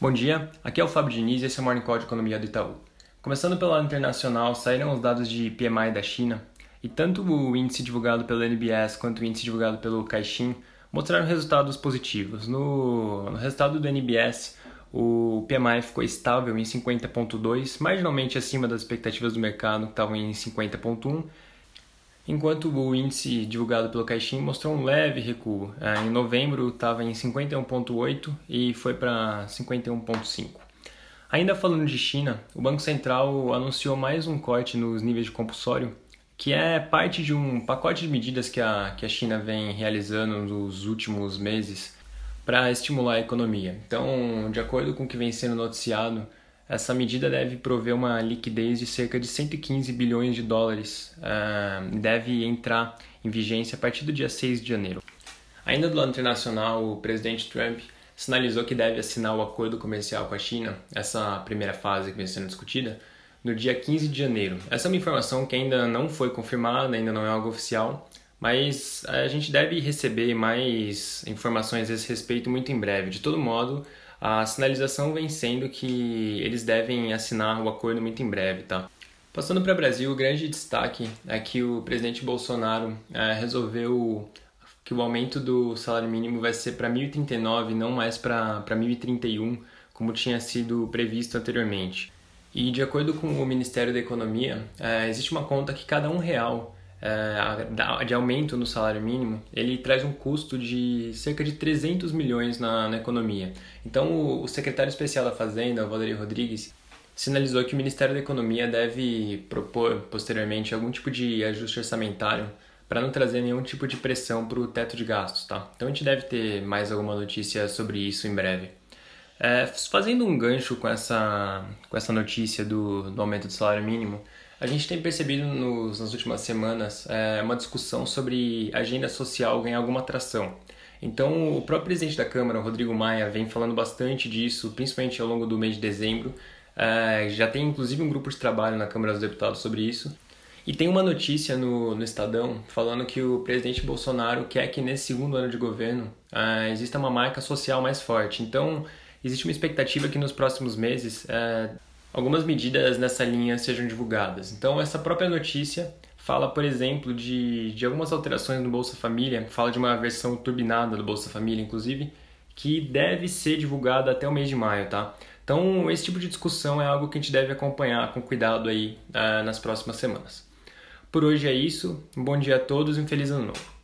Bom dia, aqui é o Fábio Diniz e esse é o Morning Call de Economia do Itaú. Começando pelo lado internacional, saíram os dados de PMI da China e tanto o índice divulgado pelo NBS quanto o índice divulgado pelo Caixin mostraram resultados positivos. No, no resultado do NBS, o PMI ficou estável em 50.2, marginalmente acima das expectativas do mercado, que estavam em 50.1, enquanto o índice divulgado pelo Caixin mostrou um leve recuo. É, em novembro estava em 51,8 e foi para 51,5. Ainda falando de China, o Banco Central anunciou mais um corte nos níveis de compulsório, que é parte de um pacote de medidas que a, que a China vem realizando nos últimos meses para estimular a economia. Então, de acordo com o que vem sendo noticiado, essa medida deve prover uma liquidez de cerca de 115 bilhões de dólares. Uh, deve entrar em vigência a partir do dia 6 de janeiro. Ainda do lado internacional, o presidente Trump sinalizou que deve assinar o acordo comercial com a China, essa primeira fase que vem sendo discutida, no dia 15 de janeiro. Essa é uma informação que ainda não foi confirmada, ainda não é algo oficial, mas a gente deve receber mais informações a esse respeito muito em breve. De todo modo, a sinalização vem sendo que eles devem assinar o acordo muito em breve, tá? Passando para o Brasil, o grande destaque é que o presidente Bolsonaro é, resolveu que o aumento do salário mínimo vai ser para 1.039, não mais para 1.031, como tinha sido previsto anteriormente. E de acordo com o Ministério da Economia, é, existe uma conta que cada um real é, de aumento no salário mínimo, ele traz um custo de cerca de 300 milhões na, na economia. Então, o, o, secretário especial da Fazenda, Valerio Rodrigues, sinalizou que o Ministério da Economia deve propor posteriormente algum tipo de ajuste orçamentário para não trazer nenhum tipo de pressão para o teto de gastos, tá? Então a gente deve ter mais alguma notícia sobre isso em breve. É, fazendo um gancho com essa, com essa notícia do, do aumento do salário mínimo, a gente tem percebido nos, nas últimas semanas é, uma discussão sobre agenda social ganhar alguma atração. Então, o próprio presidente da Câmara, Rodrigo Maia, vem falando bastante disso, principalmente ao longo do mês de dezembro. É, já tem inclusive um grupo de trabalho na Câmara dos Deputados sobre isso. E tem uma notícia no, no Estadão falando que o presidente Bolsonaro quer que nesse segundo ano de governo é, exista uma marca social mais forte. Então, existe uma expectativa que nos próximos meses é, algumas medidas nessa linha sejam divulgadas. Então, essa própria notícia fala, por exemplo, de, de algumas alterações no Bolsa Família, fala de uma versão turbinada do Bolsa Família, inclusive, que deve ser divulgada até o mês de maio, tá? Então, esse tipo de discussão é algo que a gente deve acompanhar com cuidado aí uh, nas próximas semanas. Por hoje é isso, um bom dia a todos e um feliz ano novo.